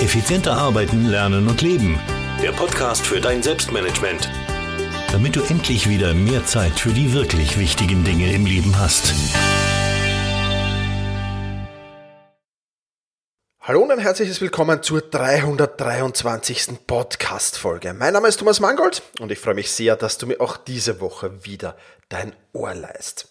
Effizienter arbeiten, lernen und leben. Der Podcast für dein Selbstmanagement. Damit du endlich wieder mehr Zeit für die wirklich wichtigen Dinge im Leben hast. Hallo und ein herzliches Willkommen zur 323. Podcast-Folge. Mein Name ist Thomas Mangold und ich freue mich sehr, dass du mir auch diese Woche wieder dein Ohr leist.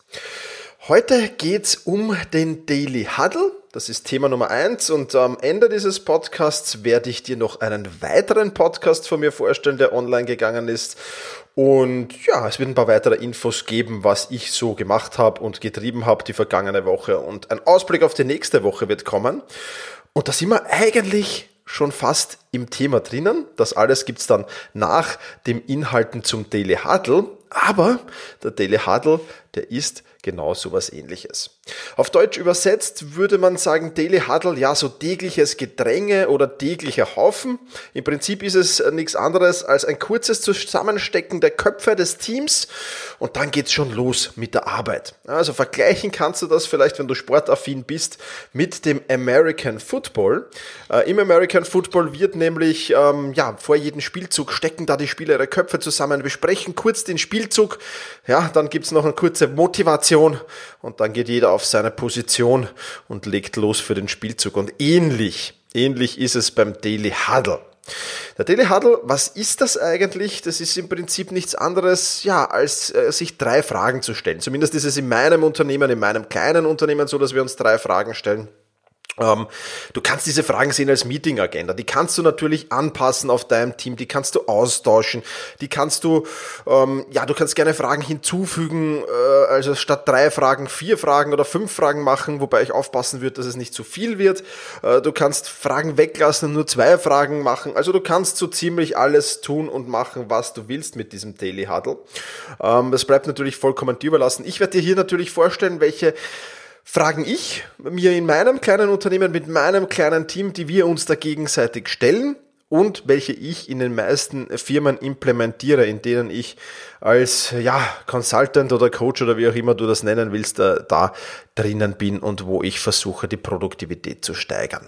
Heute geht's um den Daily Huddle. Das ist Thema Nummer eins und am Ende dieses Podcasts werde ich dir noch einen weiteren Podcast von mir vorstellen, der online gegangen ist. Und ja, es wird ein paar weitere Infos geben, was ich so gemacht habe und getrieben habe die vergangene Woche. Und ein Ausblick auf die nächste Woche wird kommen. Und da sind wir eigentlich schon fast im Thema drinnen. Das alles gibt's dann nach dem Inhalten zum Daily Huddle. Aber der Daily Huddle, der ist genau so was ähnliches. Auf Deutsch übersetzt würde man sagen Daily Huddle, ja, so tägliches Gedränge oder täglicher Haufen. Im Prinzip ist es nichts anderes als ein kurzes Zusammenstecken der Köpfe des Teams und dann geht's schon los mit der Arbeit. Also vergleichen kannst du das vielleicht, wenn du sportaffin bist, mit dem American Football. Äh, Im American Football wird nämlich, ähm, ja, vor jedem Spielzug stecken da die Spieler ihre Köpfe zusammen, besprechen kurz den Spielzug, ja, dann gibt's noch eine kurze Motivation und dann geht jeder auf seine Position und legt los für den Spielzug. Und ähnlich, ähnlich ist es beim Daily Huddle. Der Daily Huddle, was ist das eigentlich? Das ist im Prinzip nichts anderes, ja, als äh, sich drei Fragen zu stellen. Zumindest ist es in meinem Unternehmen, in meinem kleinen Unternehmen so, dass wir uns drei Fragen stellen. Ähm, du kannst diese Fragen sehen als Meeting-Agenda. Die kannst du natürlich anpassen auf deinem Team, die kannst du austauschen, die kannst du, ähm, ja, du kannst gerne Fragen hinzufügen, äh, also statt drei Fragen vier Fragen oder fünf Fragen machen, wobei ich aufpassen würde, dass es nicht zu viel wird. Äh, du kannst Fragen weglassen und nur zwei Fragen machen. Also du kannst so ziemlich alles tun und machen, was du willst mit diesem Daily Huddle. Ähm, das bleibt natürlich vollkommen dir überlassen. Ich werde dir hier natürlich vorstellen, welche Fragen ich mir in meinem kleinen Unternehmen mit meinem kleinen Team, die wir uns da gegenseitig stellen und welche ich in den meisten Firmen implementiere, in denen ich als ja, Consultant oder Coach oder wie auch immer du das nennen willst, da, da drinnen bin und wo ich versuche, die Produktivität zu steigern.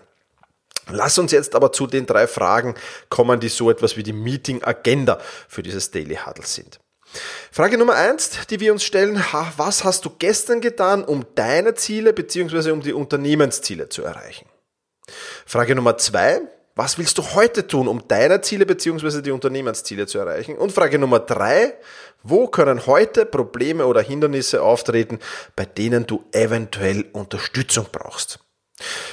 Lass uns jetzt aber zu den drei Fragen kommen, die so etwas wie die Meeting Agenda für dieses Daily Huddle sind. Frage Nummer eins, die wir uns stellen, was hast du gestern getan, um deine Ziele bzw. um die Unternehmensziele zu erreichen? Frage Nummer zwei, was willst du heute tun, um deine Ziele bzw. die Unternehmensziele zu erreichen? Und Frage Nummer drei, wo können heute Probleme oder Hindernisse auftreten, bei denen du eventuell Unterstützung brauchst?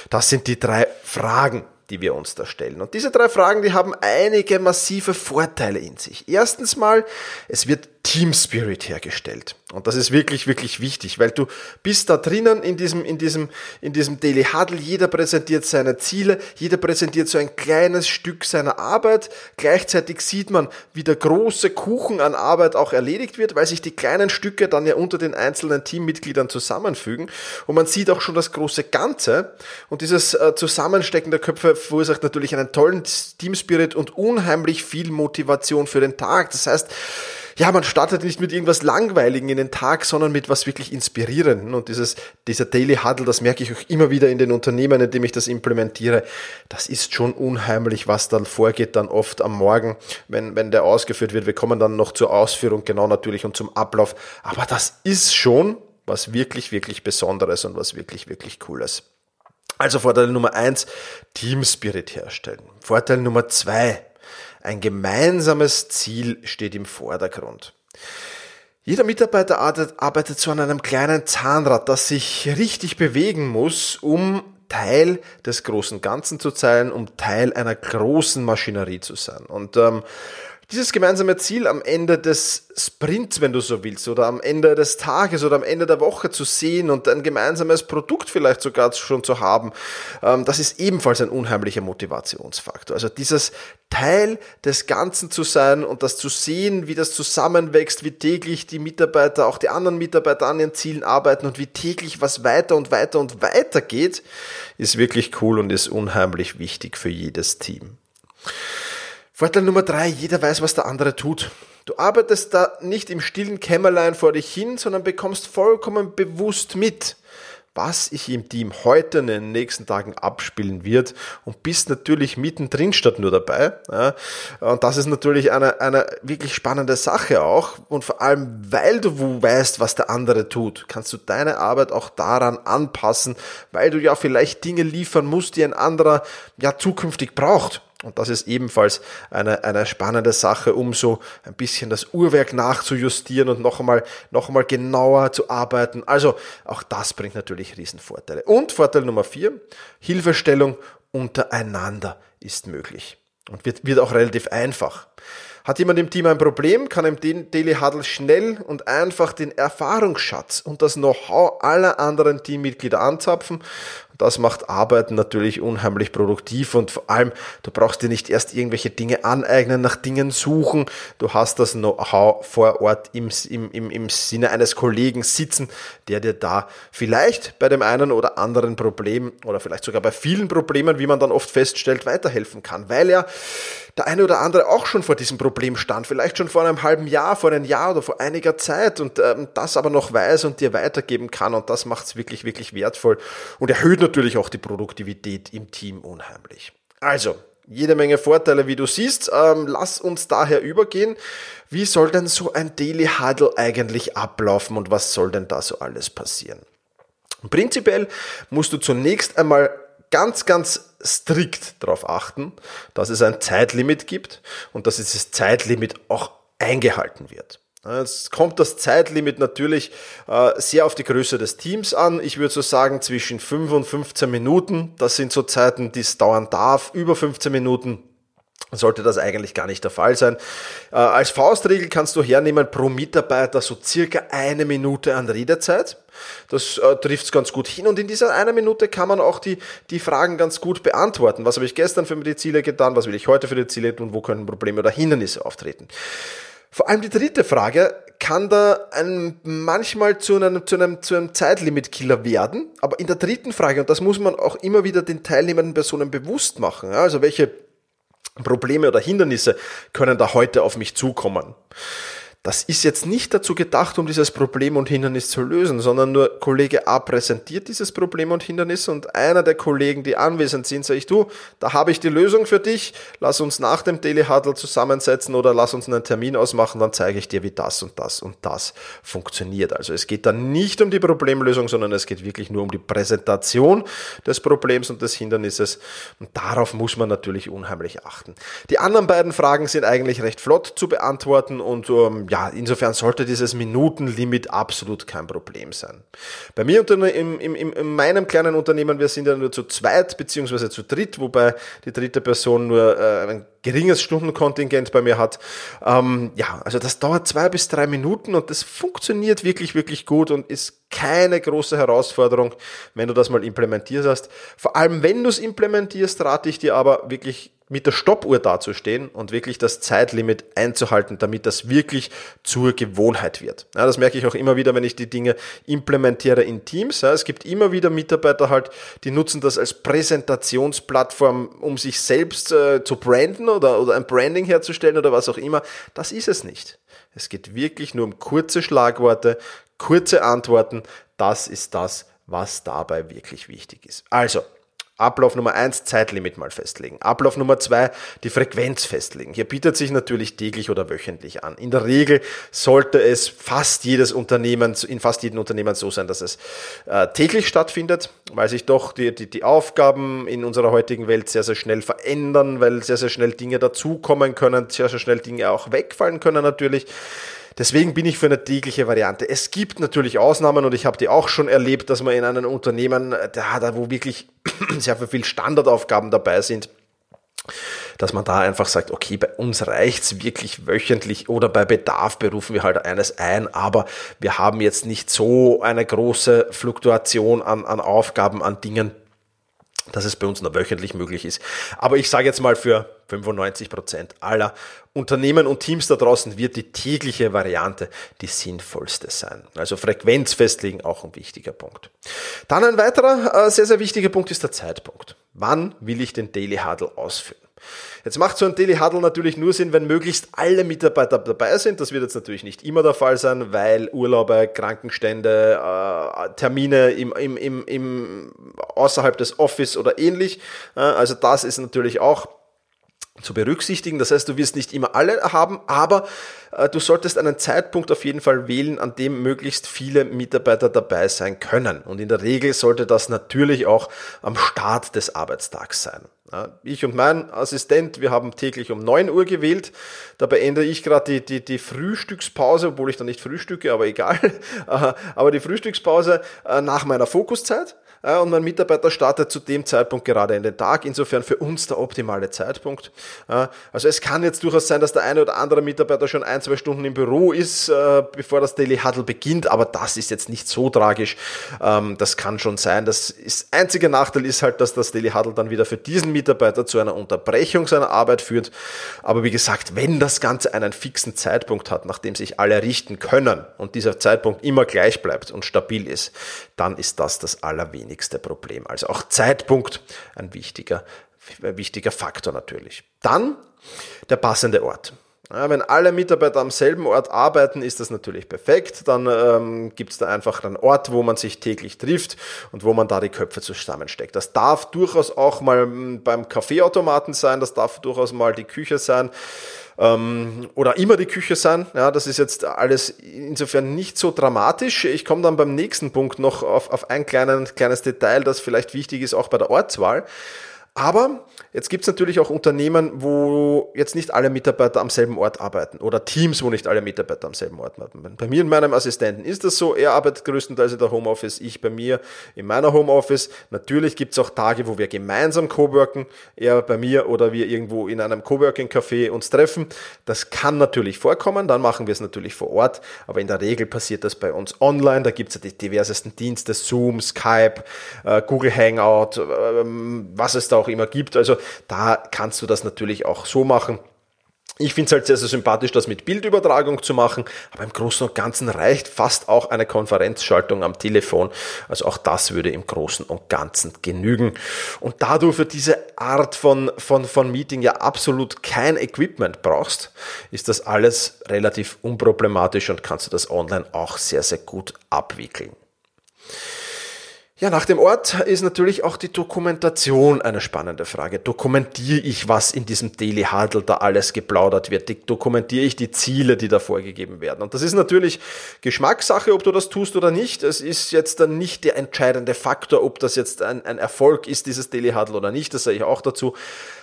Das sind die drei Fragen, die wir uns da stellen. Und diese drei Fragen, die haben einige massive Vorteile in sich. Erstens mal, es wird Team Spirit hergestellt. Und das ist wirklich, wirklich wichtig, weil du bist da drinnen in diesem, in diesem, in diesem Daily Huddle. Jeder präsentiert seine Ziele. Jeder präsentiert so ein kleines Stück seiner Arbeit. Gleichzeitig sieht man, wie der große Kuchen an Arbeit auch erledigt wird, weil sich die kleinen Stücke dann ja unter den einzelnen Teammitgliedern zusammenfügen. Und man sieht auch schon das große Ganze. Und dieses äh, Zusammenstecken der Köpfe verursacht natürlich einen tollen Team Spirit und unheimlich viel Motivation für den Tag. Das heißt, ja, man startet nicht mit irgendwas Langweiligen in den Tag, sondern mit was wirklich Inspirierenden. Und dieses, dieser Daily Huddle, das merke ich auch immer wieder in den Unternehmen, in dem ich das implementiere. Das ist schon unheimlich, was dann vorgeht, dann oft am Morgen, wenn, wenn der ausgeführt wird. Wir kommen dann noch zur Ausführung, genau natürlich, und zum Ablauf. Aber das ist schon was wirklich, wirklich Besonderes und was wirklich, wirklich Cooles. Also Vorteil Nummer eins, Team Spirit herstellen. Vorteil Nummer zwei, ein gemeinsames Ziel steht im Vordergrund. Jeder Mitarbeiter arbeitet so an einem kleinen Zahnrad, das sich richtig bewegen muss, um Teil des großen Ganzen zu sein, um Teil einer großen Maschinerie zu sein. Und ähm, dieses gemeinsame Ziel am Ende des Sprints, wenn du so willst, oder am Ende des Tages oder am Ende der Woche zu sehen und ein gemeinsames Produkt vielleicht sogar schon zu haben, ähm, das ist ebenfalls ein unheimlicher Motivationsfaktor. Also dieses Teil des Ganzen zu sein und das zu sehen, wie das zusammenwächst, wie täglich die Mitarbeiter, auch die anderen Mitarbeiter an ihren Zielen arbeiten und wie täglich was weiter und weiter und weiter geht, ist wirklich cool und ist unheimlich wichtig für jedes Team. Vorteil Nummer drei, jeder weiß, was der andere tut. Du arbeitest da nicht im stillen Kämmerlein vor dich hin, sondern bekommst vollkommen bewusst mit, was sich im Team heute in den nächsten Tagen abspielen wird und bist natürlich mittendrin statt nur dabei. Und das ist natürlich eine, eine wirklich spannende Sache auch. Und vor allem, weil du weißt, was der andere tut, kannst du deine Arbeit auch daran anpassen, weil du ja vielleicht Dinge liefern musst, die ein anderer ja zukünftig braucht. Und das ist ebenfalls eine, eine spannende Sache, um so ein bisschen das Uhrwerk nachzujustieren und noch einmal, noch einmal genauer zu arbeiten. Also auch das bringt natürlich Riesenvorteile. Und Vorteil Nummer vier, Hilfestellung untereinander ist möglich und wird, wird auch relativ einfach. Hat jemand im Team ein Problem, kann im Daily Huddle schnell und einfach den Erfahrungsschatz und das Know-how aller anderen Teammitglieder anzapfen das macht Arbeiten natürlich unheimlich produktiv und vor allem, du brauchst dir nicht erst irgendwelche Dinge aneignen, nach Dingen suchen. Du hast das Know-how vor Ort im, im, im, im Sinne eines Kollegen sitzen, der dir da vielleicht bei dem einen oder anderen Problem oder vielleicht sogar bei vielen Problemen, wie man dann oft feststellt, weiterhelfen kann, weil er der eine oder andere auch schon vor diesem Problem stand, vielleicht schon vor einem halben Jahr, vor einem Jahr oder vor einiger Zeit und ähm, das aber noch weiß und dir weitergeben kann. Und das macht es wirklich, wirklich wertvoll und erhöht natürlich auch die Produktivität im Team unheimlich. Also, jede Menge Vorteile, wie du siehst. Ähm, lass uns daher übergehen. Wie soll denn so ein Daily Huddle eigentlich ablaufen und was soll denn da so alles passieren? Prinzipiell musst du zunächst einmal ganz, ganz strikt darauf achten, dass es ein Zeitlimit gibt und dass dieses Zeitlimit auch eingehalten wird. Es kommt das Zeitlimit natürlich äh, sehr auf die Größe des Teams an. Ich würde so sagen zwischen 5 und 15 Minuten. Das sind so Zeiten, die es dauern darf. Über 15 Minuten sollte das eigentlich gar nicht der Fall sein. Äh, als Faustregel kannst du hernehmen pro Mitarbeiter so circa eine Minute an Redezeit. Das äh, trifft es ganz gut hin und in dieser einer Minute kann man auch die, die Fragen ganz gut beantworten. Was habe ich gestern für die Ziele getan? Was will ich heute für die Ziele tun? Wo können Probleme oder Hindernisse auftreten? Vor allem die dritte Frage kann da ein, manchmal zu einem, zu einem, zu einem Zeitlimit-Killer werden. Aber in der dritten Frage, und das muss man auch immer wieder den teilnehmenden Personen bewusst machen, also welche Probleme oder Hindernisse können da heute auf mich zukommen. Das ist jetzt nicht dazu gedacht, um dieses Problem und Hindernis zu lösen, sondern nur Kollege A präsentiert dieses Problem und Hindernis und einer der Kollegen, die anwesend sind, sage ich, du, da habe ich die Lösung für dich, lass uns nach dem Daily Huddle zusammensetzen oder lass uns einen Termin ausmachen, dann zeige ich dir, wie das und das und das funktioniert. Also es geht dann nicht um die Problemlösung, sondern es geht wirklich nur um die Präsentation des Problems und des Hindernisses und darauf muss man natürlich unheimlich achten. Die anderen beiden Fragen sind eigentlich recht flott zu beantworten und ähm, ja, insofern sollte dieses Minutenlimit absolut kein Problem sein. Bei mir im, im, im, in meinem kleinen Unternehmen, wir sind ja nur zu zweit beziehungsweise zu dritt, wobei die dritte Person nur äh, ein geringes Stundenkontingent bei mir hat. Ähm, ja, also das dauert zwei bis drei Minuten und das funktioniert wirklich, wirklich gut und ist keine große Herausforderung, wenn du das mal implementiert hast. Vor allem, wenn du es implementierst, rate ich dir aber wirklich mit der Stoppuhr dazustehen und wirklich das Zeitlimit einzuhalten, damit das wirklich zur Gewohnheit wird. Ja, das merke ich auch immer wieder, wenn ich die Dinge implementiere in Teams. Ja, es gibt immer wieder Mitarbeiter halt, die nutzen das als Präsentationsplattform, um sich selbst äh, zu branden oder, oder ein Branding herzustellen oder was auch immer. Das ist es nicht. Es geht wirklich nur um kurze Schlagworte, kurze Antworten. Das ist das, was dabei wirklich wichtig ist. Also, Ablauf Nummer eins Zeitlimit mal festlegen. Ablauf Nummer zwei die Frequenz festlegen. Hier bietet sich natürlich täglich oder wöchentlich an. In der Regel sollte es fast jedes Unternehmen, in fast jedem Unternehmen so sein, dass es äh, täglich stattfindet, weil sich doch die, die, die Aufgaben in unserer heutigen Welt sehr, sehr schnell verändern, weil sehr, sehr schnell Dinge dazukommen können, sehr, sehr schnell Dinge auch wegfallen können natürlich. Deswegen bin ich für eine tägliche Variante. Es gibt natürlich Ausnahmen und ich habe die auch schon erlebt, dass man in einem Unternehmen, da, wo wirklich sehr viel Standardaufgaben dabei sind, dass man da einfach sagt, okay, bei uns reicht's wirklich wöchentlich oder bei Bedarf berufen wir halt eines ein, aber wir haben jetzt nicht so eine große Fluktuation an, an Aufgaben, an Dingen, dass es bei uns nur wöchentlich möglich ist. Aber ich sage jetzt mal für 95 Prozent aller Unternehmen und Teams da draußen wird die tägliche Variante die sinnvollste sein. Also Frequenz festlegen auch ein wichtiger Punkt. Dann ein weiterer äh, sehr, sehr wichtiger Punkt ist der Zeitpunkt. Wann will ich den Daily Huddle ausführen? Jetzt macht so ein Daily Huddle natürlich nur Sinn, wenn möglichst alle Mitarbeiter dabei sind. Das wird jetzt natürlich nicht immer der Fall sein, weil Urlaube, Krankenstände, äh, Termine im, im, im, im außerhalb des Office oder ähnlich. Äh, also das ist natürlich auch zu berücksichtigen. Das heißt, du wirst nicht immer alle haben, aber äh, du solltest einen Zeitpunkt auf jeden Fall wählen, an dem möglichst viele Mitarbeiter dabei sein können. Und in der Regel sollte das natürlich auch am Start des Arbeitstags sein. Ja, ich und mein Assistent, wir haben täglich um 9 Uhr gewählt. Da beende ich gerade die, die, die Frühstückspause, obwohl ich da nicht frühstücke, aber egal. aber die Frühstückspause äh, nach meiner Fokuszeit und mein Mitarbeiter startet zu dem Zeitpunkt gerade in den Tag. Insofern für uns der optimale Zeitpunkt. Also es kann jetzt durchaus sein, dass der eine oder andere Mitarbeiter schon ein, zwei Stunden im Büro ist, äh, bevor das Daily Huddle beginnt, aber das ist jetzt nicht so tragisch. Ähm, das kann schon sein. Das ist, einzige Nachteil ist halt, dass das Daily Huddle dann wieder für diesen Mitarbeiter zu einer Unterbrechung seiner Arbeit führt. Aber wie gesagt, wenn das Ganze einen fixen Zeitpunkt hat, nachdem sich alle richten können und dieser Zeitpunkt immer gleich bleibt und stabil ist, dann ist das das allerwenigste Problem. Also auch Zeitpunkt ein wichtiger, ein wichtiger Faktor natürlich. Dann der passende Ort. Ja, wenn alle Mitarbeiter am selben Ort arbeiten, ist das natürlich perfekt. Dann ähm, gibt es da einfach einen Ort, wo man sich täglich trifft und wo man da die Köpfe zusammensteckt. Das darf durchaus auch mal hm, beim Kaffeeautomaten sein, das darf durchaus mal die Küche sein ähm, oder immer die Küche sein. Ja, das ist jetzt alles insofern nicht so dramatisch. Ich komme dann beim nächsten Punkt noch auf, auf ein kleinen, kleines Detail, das vielleicht wichtig ist, auch bei der Ortswahl. Aber jetzt gibt es natürlich auch Unternehmen, wo jetzt nicht alle Mitarbeiter am selben Ort arbeiten oder Teams, wo nicht alle Mitarbeiter am selben Ort arbeiten. Bei mir und meinem Assistenten ist das so. Er arbeitet größtenteils in der Homeoffice, ich bei mir in meiner Homeoffice. Natürlich gibt es auch Tage, wo wir gemeinsam coworken, er bei mir oder wir irgendwo in einem Coworking-Café uns treffen. Das kann natürlich vorkommen, dann machen wir es natürlich vor Ort, aber in der Regel passiert das bei uns online. Da gibt es ja die diversesten Dienste, Zoom, Skype, äh, Google Hangout, ähm, was es da auch auch immer gibt. Also da kannst du das natürlich auch so machen. Ich finde es halt sehr, sehr sympathisch, das mit Bildübertragung zu machen, aber im Großen und Ganzen reicht fast auch eine Konferenzschaltung am Telefon. Also auch das würde im Großen und Ganzen genügen. Und da du für diese Art von, von, von Meeting ja absolut kein Equipment brauchst, ist das alles relativ unproblematisch und kannst du das online auch sehr, sehr gut abwickeln. Ja, nach dem Ort ist natürlich auch die Dokumentation eine spannende Frage. Dokumentiere ich, was in diesem Daily Huddle da alles geplaudert wird? Dokumentiere ich die Ziele, die da vorgegeben werden? Und das ist natürlich Geschmackssache, ob du das tust oder nicht. Es ist jetzt dann nicht der entscheidende Faktor, ob das jetzt ein, ein Erfolg ist, dieses Daily Huddle oder nicht. Das sage ich auch dazu.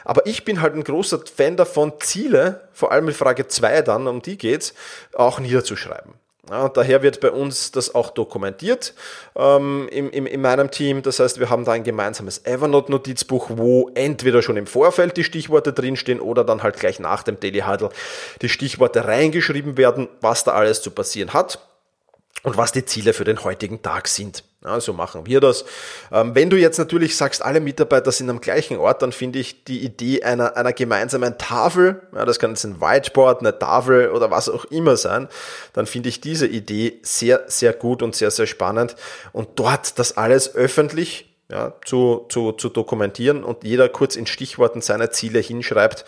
Aber ich bin halt ein großer Fan davon, Ziele, vor allem mit Frage zwei dann, um die geht's, auch niederzuschreiben. Ja, daher wird bei uns das auch dokumentiert ähm, im, im, in meinem Team. Das heißt, wir haben da ein gemeinsames Evernote-Notizbuch, wo entweder schon im Vorfeld die Stichworte drinstehen oder dann halt gleich nach dem Daily Huddle die Stichworte reingeschrieben werden, was da alles zu passieren hat und was die Ziele für den heutigen Tag sind. Ja, so machen wir das. Ähm, wenn du jetzt natürlich sagst, alle Mitarbeiter sind am gleichen Ort, dann finde ich die Idee einer, einer gemeinsamen Tafel, ja, das kann jetzt ein Whiteboard, eine Tafel oder was auch immer sein, dann finde ich diese Idee sehr, sehr gut und sehr, sehr spannend. Und dort das alles öffentlich ja, zu, zu, zu dokumentieren und jeder kurz in Stichworten seine Ziele hinschreibt,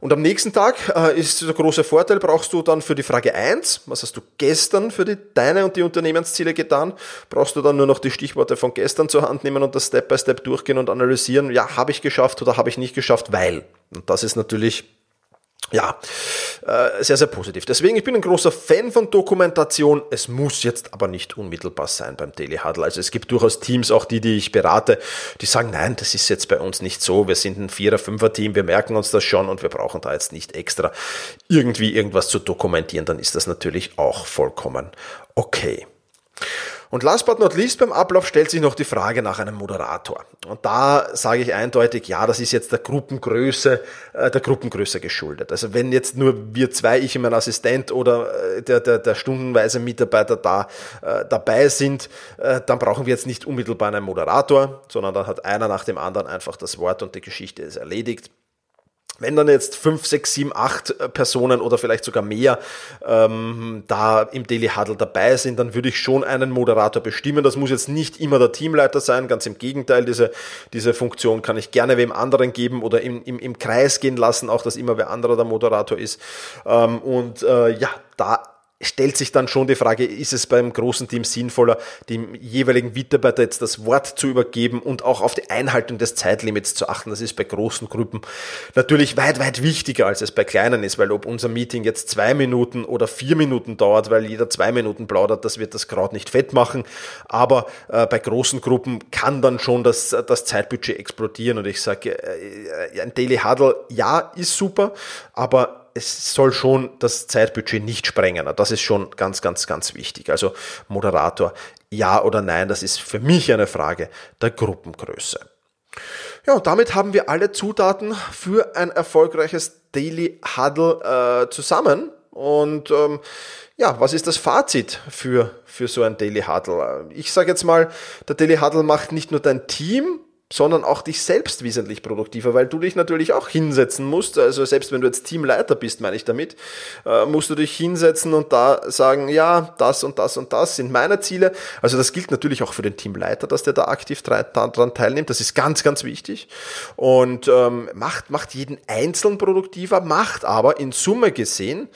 und am nächsten Tag äh, ist der große Vorteil, brauchst du dann für die Frage eins, was hast du gestern für die, deine und die Unternehmensziele getan, brauchst du dann nur noch die Stichworte von gestern zur Hand nehmen und das Step by Step durchgehen und analysieren, ja, habe ich geschafft oder habe ich nicht geschafft, weil. Und das ist natürlich ja, äh, sehr, sehr positiv. Deswegen, ich bin ein großer Fan von Dokumentation. Es muss jetzt aber nicht unmittelbar sein beim Daily Huddle. Also es gibt durchaus Teams, auch die, die ich berate, die sagen, nein, das ist jetzt bei uns nicht so. Wir sind ein Vierer-, Fünfer-Team, wir merken uns das schon und wir brauchen da jetzt nicht extra irgendwie irgendwas zu dokumentieren. Dann ist das natürlich auch vollkommen okay. Und last but not least beim Ablauf stellt sich noch die Frage nach einem Moderator. Und da sage ich eindeutig, ja, das ist jetzt der Gruppengröße, äh, der Gruppengröße geschuldet. Also wenn jetzt nur wir zwei, ich und mein Assistent oder äh, der, der, der stundenweise Mitarbeiter da äh, dabei sind, äh, dann brauchen wir jetzt nicht unmittelbar einen Moderator, sondern dann hat einer nach dem anderen einfach das Wort und die Geschichte ist erledigt. Wenn dann jetzt fünf, sechs, sieben, acht äh, Personen oder vielleicht sogar mehr ähm, da im Daily Huddle dabei sind, dann würde ich schon einen Moderator bestimmen. Das muss jetzt nicht immer der Teamleiter sein, ganz im Gegenteil, diese, diese Funktion kann ich gerne wem anderen geben oder im, im, im Kreis gehen lassen, auch dass immer wer anderer der Moderator ist. Ähm, und äh, ja, da stellt sich dann schon die Frage, ist es beim großen Team sinnvoller, dem jeweiligen Mitarbeiter jetzt das Wort zu übergeben und auch auf die Einhaltung des Zeitlimits zu achten. Das ist bei großen Gruppen natürlich weit, weit wichtiger, als es bei kleinen ist, weil ob unser Meeting jetzt zwei Minuten oder vier Minuten dauert, weil jeder zwei Minuten plaudert, das wird das Kraut nicht fett machen. Aber äh, bei großen Gruppen kann dann schon das, das Zeitbudget explodieren und ich sage, äh, ein Daily Huddle, ja, ist super, aber es soll schon das Zeitbudget nicht sprengen. Das ist schon ganz, ganz, ganz wichtig. Also Moderator, ja oder nein, das ist für mich eine Frage der Gruppengröße. Ja, und damit haben wir alle Zutaten für ein erfolgreiches Daily Huddle äh, zusammen. Und ähm, ja, was ist das Fazit für, für so ein Daily Huddle? Ich sage jetzt mal, der Daily Huddle macht nicht nur dein Team sondern auch dich selbst wesentlich produktiver, weil du dich natürlich auch hinsetzen musst. Also selbst wenn du jetzt Teamleiter bist, meine ich damit, äh, musst du dich hinsetzen und da sagen, ja, das und das und das sind meine Ziele. Also das gilt natürlich auch für den Teamleiter, dass der da aktiv daran teilnimmt. Das ist ganz, ganz wichtig und ähm, macht, macht jeden Einzelnen produktiver, macht aber in Summe gesehen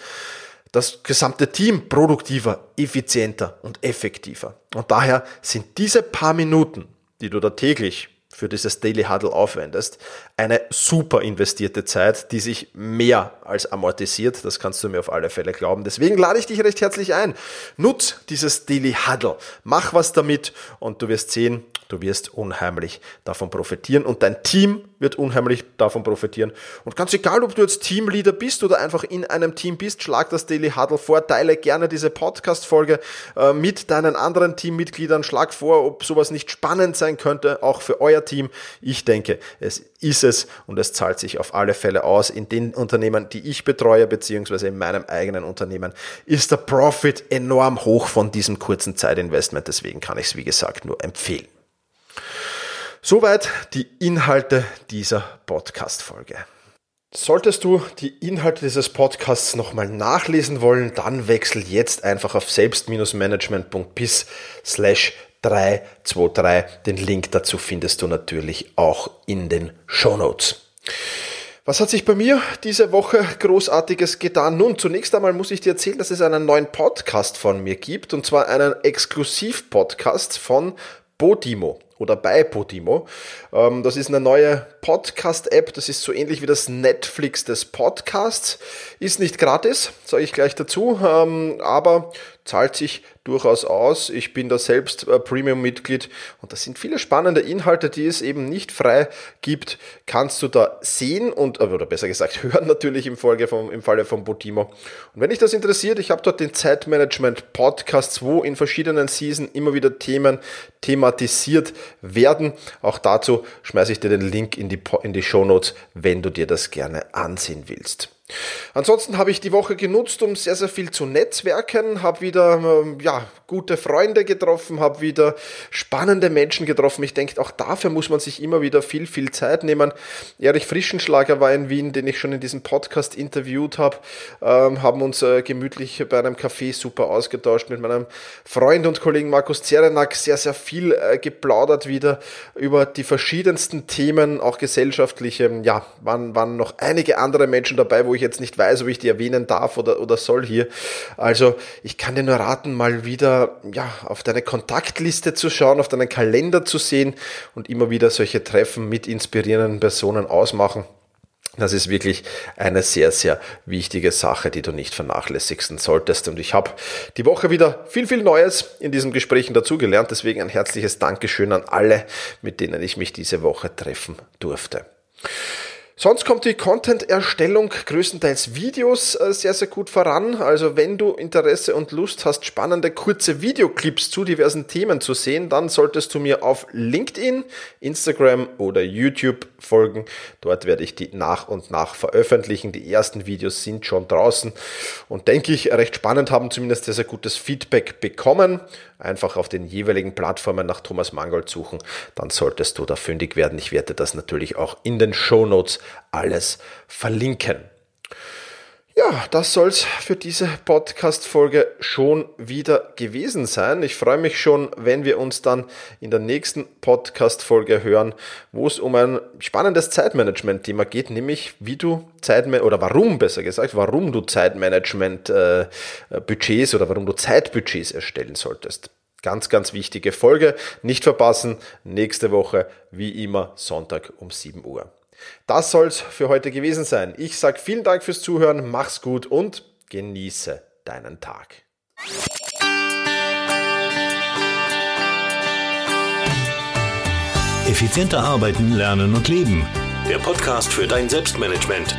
das gesamte Team produktiver, effizienter und effektiver. Und daher sind diese paar Minuten, die du da täglich für dieses Daily Huddle aufwendest, eine super investierte Zeit, die sich mehr als amortisiert. Das kannst du mir auf alle Fälle glauben. Deswegen lade ich dich recht herzlich ein. Nutz dieses Daily Huddle. Mach was damit und du wirst sehen, du wirst unheimlich davon profitieren und dein Team wird unheimlich davon profitieren. Und ganz egal, ob du jetzt Teamleader bist oder einfach in einem Team bist, schlag das Daily Huddle vor, teile gerne diese Podcast-Folge äh, mit deinen anderen Teammitgliedern, schlag vor, ob sowas nicht spannend sein könnte, auch für euer Team. Ich denke, es ist es und es zahlt sich auf alle Fälle aus. In den Unternehmen, die ich betreue, beziehungsweise in meinem eigenen Unternehmen, ist der Profit enorm hoch von diesem kurzen Zeitinvestment. Deswegen kann ich es, wie gesagt, nur empfehlen. Soweit die Inhalte dieser Podcast-Folge. Solltest du die Inhalte dieses Podcasts nochmal nachlesen wollen, dann wechsel jetzt einfach auf selbst-management.bis slash 323. Den Link dazu findest du natürlich auch in den Show Notes. Was hat sich bei mir diese Woche Großartiges getan? Nun, zunächst einmal muss ich dir erzählen, dass es einen neuen Podcast von mir gibt, und zwar einen Exklusiv-Podcast von Bodimo oder bei Podimo. Ähm, das ist eine neue Podcast-App, das ist so ähnlich wie das Netflix des Podcasts. Ist nicht gratis, sage ich gleich dazu, ähm, aber zahlt sich durchaus aus. Ich bin da selbst äh, Premium-Mitglied und das sind viele spannende Inhalte, die es eben nicht frei gibt, kannst du da sehen und, äh, oder besser gesagt hören natürlich im, Folge vom, im Falle von Botimo. Und wenn dich das interessiert, ich habe dort den Zeitmanagement Podcast, wo in verschiedenen Season immer wieder Themen thematisiert werden. Auch dazu schmeiße ich dir den Link in die, in die Show Notes, wenn du dir das gerne ansehen willst. Ansonsten habe ich die Woche genutzt, um sehr, sehr viel zu netzwerken, habe wieder ähm, ja, gute Freunde getroffen, habe wieder spannende Menschen getroffen. Ich denke, auch dafür muss man sich immer wieder viel, viel Zeit nehmen. Erich Frischenschlager war in Wien, den ich schon in diesem Podcast interviewt habe, ähm, haben uns äh, gemütlich bei einem Café super ausgetauscht mit meinem Freund und Kollegen Markus Zerenak, sehr, sehr viel äh, geplaudert wieder über die verschiedensten Themen, auch gesellschaftliche. Ja, waren, waren noch einige andere Menschen dabei, wo ich jetzt nicht weiß, ob ich die erwähnen darf oder, oder soll hier. Also ich kann dir nur raten, mal wieder ja, auf deine Kontaktliste zu schauen, auf deinen Kalender zu sehen und immer wieder solche Treffen mit inspirierenden Personen ausmachen. Das ist wirklich eine sehr, sehr wichtige Sache, die du nicht vernachlässigen solltest. Und ich habe die Woche wieder viel, viel Neues in diesen Gesprächen dazugelernt. Deswegen ein herzliches Dankeschön an alle, mit denen ich mich diese Woche treffen durfte. Sonst kommt die Content-Erstellung größtenteils Videos äh, sehr, sehr gut voran. Also wenn du Interesse und Lust hast, spannende kurze Videoclips zu diversen Themen zu sehen, dann solltest du mir auf LinkedIn, Instagram oder YouTube folgen. Dort werde ich die nach und nach veröffentlichen. Die ersten Videos sind schon draußen und denke ich recht spannend, haben zumindest sehr, sehr gutes Feedback bekommen. Einfach auf den jeweiligen Plattformen nach Thomas Mangold suchen, dann solltest du da fündig werden. Ich werde das natürlich auch in den Show Notes alles verlinken. Ja, das soll's für diese Podcast-Folge schon wieder gewesen sein. Ich freue mich schon, wenn wir uns dann in der nächsten Podcast-Folge hören, wo es um ein spannendes Zeitmanagement-Thema geht, nämlich wie du Zeitmanagement oder warum besser gesagt, warum du Zeitmanagement-Budgets äh, oder warum du Zeitbudgets erstellen solltest. Ganz, ganz wichtige Folge. Nicht verpassen. Nächste Woche, wie immer, Sonntag um 7 Uhr. Das soll's für heute gewesen sein. Ich sage vielen Dank fürs Zuhören, mach's gut und genieße deinen Tag. Effizienter arbeiten, lernen und leben. Der Podcast für dein Selbstmanagement.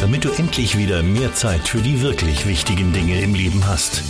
Damit du endlich wieder mehr Zeit für die wirklich wichtigen Dinge im Leben hast.